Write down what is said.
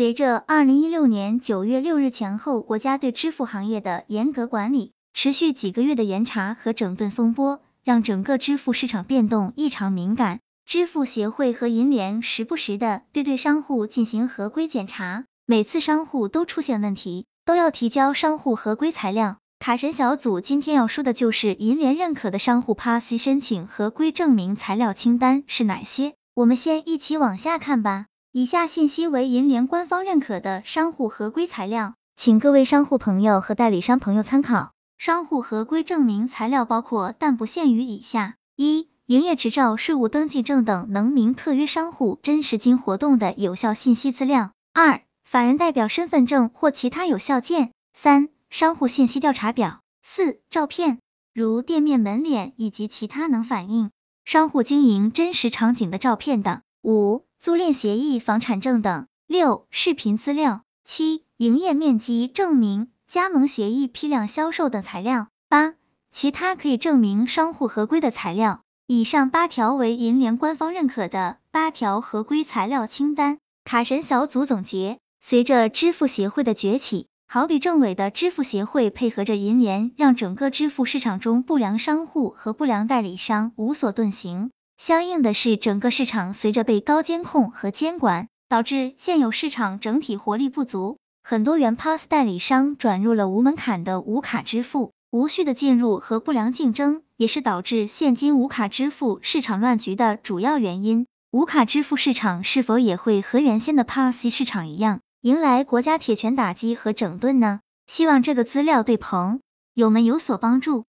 随着二零一六年九月六日前后国家对支付行业的严格管理，持续几个月的严查和整顿风波，让整个支付市场变动异常敏感。支付协会和银联时不时的对对商户进行合规检查，每次商户都出现问题，都要提交商户合规材料。卡神小组今天要说的就是银联认可的商户 PASI 申请合规证明材料清单是哪些？我们先一起往下看吧。以下信息为银联官方认可的商户合规材料，请各位商户朋友和代理商朋友参考。商户合规证明材料包括但不限于以下：一、营业执照、税务登记证等能明特约商户真实经活动的有效信息资料；二、法人代表身份证或其他有效件；三、商户信息调查表；四、照片，如店面门脸以及其他能反映商户经营真实场景的照片等；五、租赁协议、房产证等；六、视频资料；七、营业面积证明、加盟协议、批量销售等材料；八、其他可以证明商户合规的材料。以上八条为银联官方认可的八条合规材料清单。卡神小组总结：随着支付协会的崛起，好比政委的支付协会配合着银联，让整个支付市场中不良商户和不良代理商无所遁形。相应的是，整个市场随着被高监控和监管，导致现有市场整体活力不足，很多原 POS 代理商转入了无门槛的无卡支付，无序的进入和不良竞争，也是导致现今无卡支付市场乱局的主要原因。无卡支付市场是否也会和原先的 POS 市场一样，迎来国家铁拳打击和整顿呢？希望这个资料对朋友们有所帮助。